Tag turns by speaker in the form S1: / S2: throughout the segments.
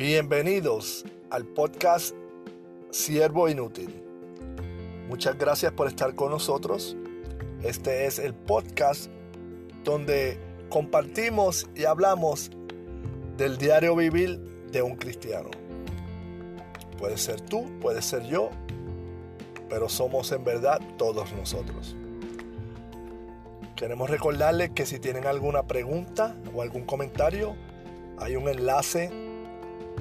S1: Bienvenidos al podcast Siervo Inútil. Muchas gracias por estar con nosotros. Este es el podcast donde compartimos y hablamos del diario vivir de un cristiano. Puede ser tú, puede ser yo, pero somos en verdad todos nosotros. Queremos recordarles que si tienen alguna pregunta o algún comentario, hay un enlace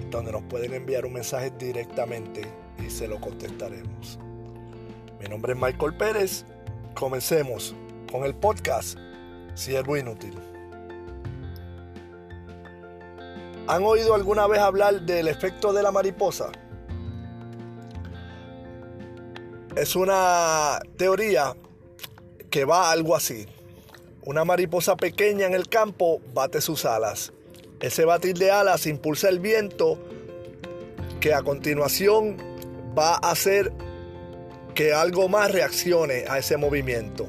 S1: donde nos pueden enviar un mensaje directamente y se lo contestaremos. Mi nombre es Michael Pérez. Comencemos con el podcast Siervo Inútil. ¿Han oído alguna vez hablar del efecto de la mariposa? Es una teoría que va algo así. Una mariposa pequeña en el campo bate sus alas ese batir de alas impulsa el viento que a continuación va a hacer que algo más reaccione a ese movimiento.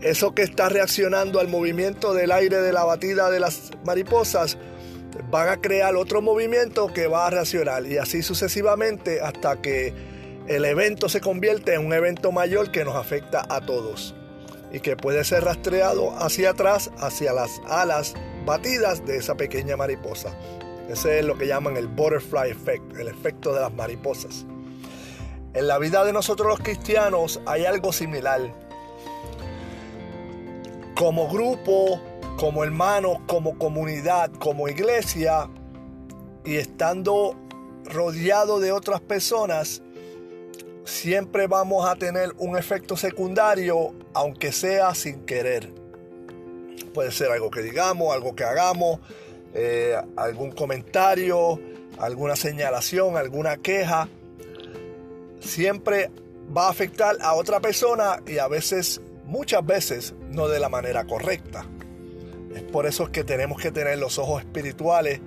S1: Eso que está reaccionando al movimiento del aire de la batida de las mariposas van a crear otro movimiento que va a reaccionar y así sucesivamente hasta que el evento se convierte en un evento mayor que nos afecta a todos y que puede ser rastreado hacia atrás, hacia las alas batidas de esa pequeña mariposa. Ese es lo que llaman el butterfly effect, el efecto de las mariposas. En la vida de nosotros los cristianos hay algo similar. Como grupo, como hermanos, como comunidad, como iglesia, y estando rodeado de otras personas, siempre vamos a tener un efecto secundario, aunque sea sin querer. Puede ser algo que digamos, algo que hagamos, eh, algún comentario, alguna señalación, alguna queja. Siempre va a afectar a otra persona y a veces, muchas veces, no de la manera correcta. Es por eso que tenemos que tener los ojos espirituales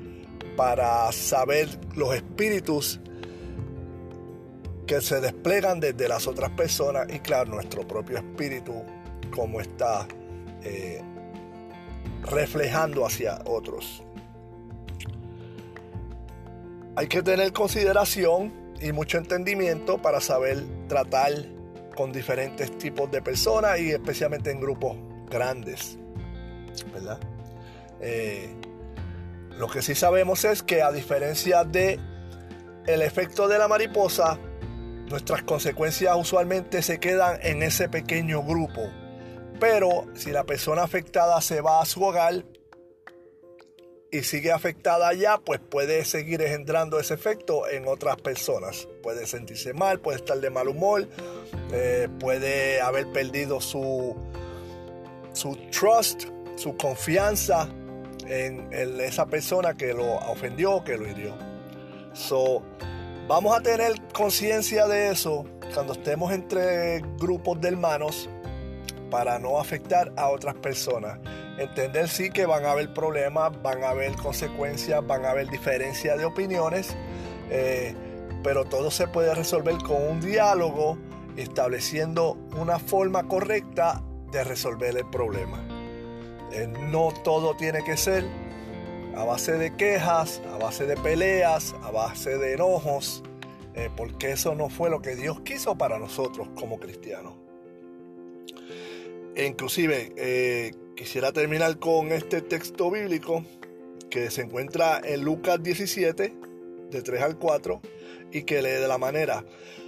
S1: para saber los espíritus que se desplegan desde las otras personas y claro, nuestro propio espíritu, como está eh, reflejando hacia otros. Hay que tener consideración y mucho entendimiento para saber tratar con diferentes tipos de personas y especialmente en grupos grandes. ¿verdad? Eh, lo que sí sabemos es que a diferencia de el efecto de la mariposa, nuestras consecuencias usualmente se quedan en ese pequeño grupo pero si la persona afectada se va a su hogar y sigue afectada allá, pues puede seguir engendrando ese efecto en otras personas. Puede sentirse mal, puede estar de mal humor, eh, puede haber perdido su, su trust, su confianza en, esa persona que lo ofendió, que lo hirió. So, vamos a tener conciencia de eso cuando estemos entre grupos de hermanos para no afectar a otras personas. Entender sí que van a haber problemas, van a haber consecuencias, van a haber diferencias de opiniones, eh, pero todo se puede resolver con un diálogo estableciendo una forma correcta de resolver el problema. Eh, no todo tiene que ser a base de quejas, a base de peleas, a base de enojos, eh, porque eso no fue lo que Dios quiso para nosotros como cristianos. Inclusive, eh, quisiera terminar con este texto bíblico que se encuentra en Lucas 17, de 3 al 4, y que lee de la manera,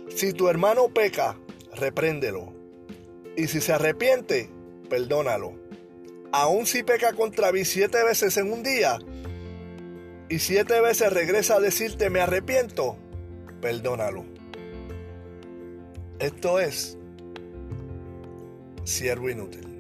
S1: si tu hermano peca, repréndelo, y si se arrepiente, perdónalo. Aun si peca contra mí siete veces en un día, y siete veces regresa a decirte me arrepiento, perdónalo. Esto es siervo inútil.